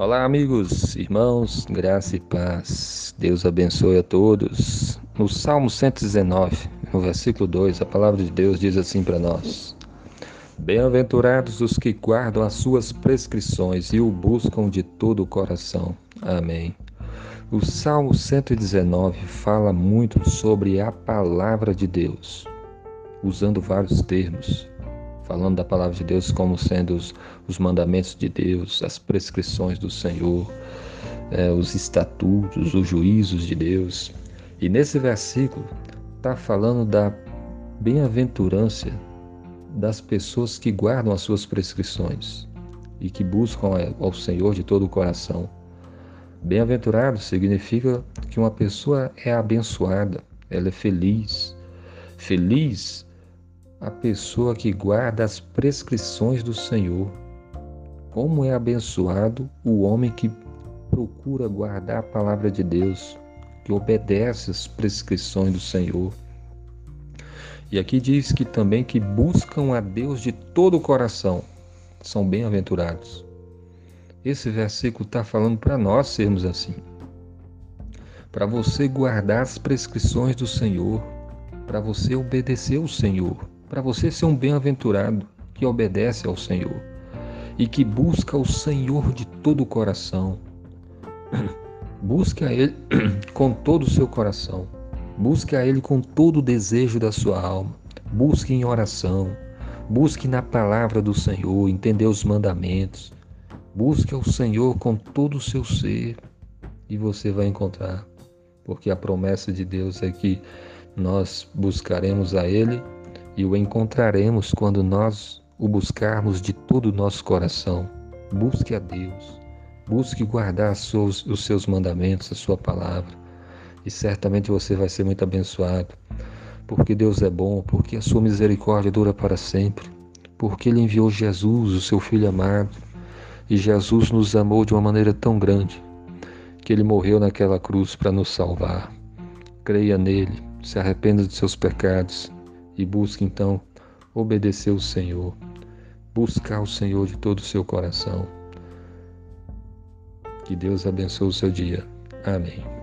Olá, amigos, irmãos, graça e paz. Deus abençoe a todos. No Salmo 119, no versículo 2, a palavra de Deus diz assim para nós: Bem-aventurados os que guardam as suas prescrições e o buscam de todo o coração. Amém. O Salmo 119 fala muito sobre a palavra de Deus, usando vários termos falando da palavra de Deus como sendo os, os mandamentos de Deus, as prescrições do Senhor, é, os estatutos, os juízos de Deus. E nesse versículo está falando da bem-aventurança das pessoas que guardam as suas prescrições e que buscam ao Senhor de todo o coração. Bem-aventurado significa que uma pessoa é abençoada, ela é feliz. Feliz a pessoa que guarda as prescrições do Senhor. Como é abençoado o homem que procura guardar a palavra de Deus, que obedece às prescrições do Senhor. E aqui diz que também que buscam a Deus de todo o coração são bem-aventurados. Esse versículo está falando para nós sermos assim. Para você guardar as prescrições do Senhor, para você obedecer o Senhor para você ser um bem-aventurado que obedece ao Senhor e que busca o Senhor de todo o coração. Busque a Ele com todo o seu coração. Busque a Ele com todo o desejo da sua alma. Busque em oração. Busque na palavra do Senhor, entender os mandamentos. Busque ao Senhor com todo o seu ser e você vai encontrar. Porque a promessa de Deus é que nós buscaremos a Ele e o encontraremos quando nós o buscarmos de todo o nosso coração. Busque a Deus, busque guardar os seus mandamentos, a sua palavra, e certamente você vai ser muito abençoado, porque Deus é bom, porque a sua misericórdia dura para sempre, porque Ele enviou Jesus, o seu Filho amado, e Jesus nos amou de uma maneira tão grande que Ele morreu naquela cruz para nos salvar. Creia nele, se arrependa dos seus pecados e busque então obedecer o Senhor, buscar o Senhor de todo o seu coração. Que Deus abençoe o seu dia. Amém.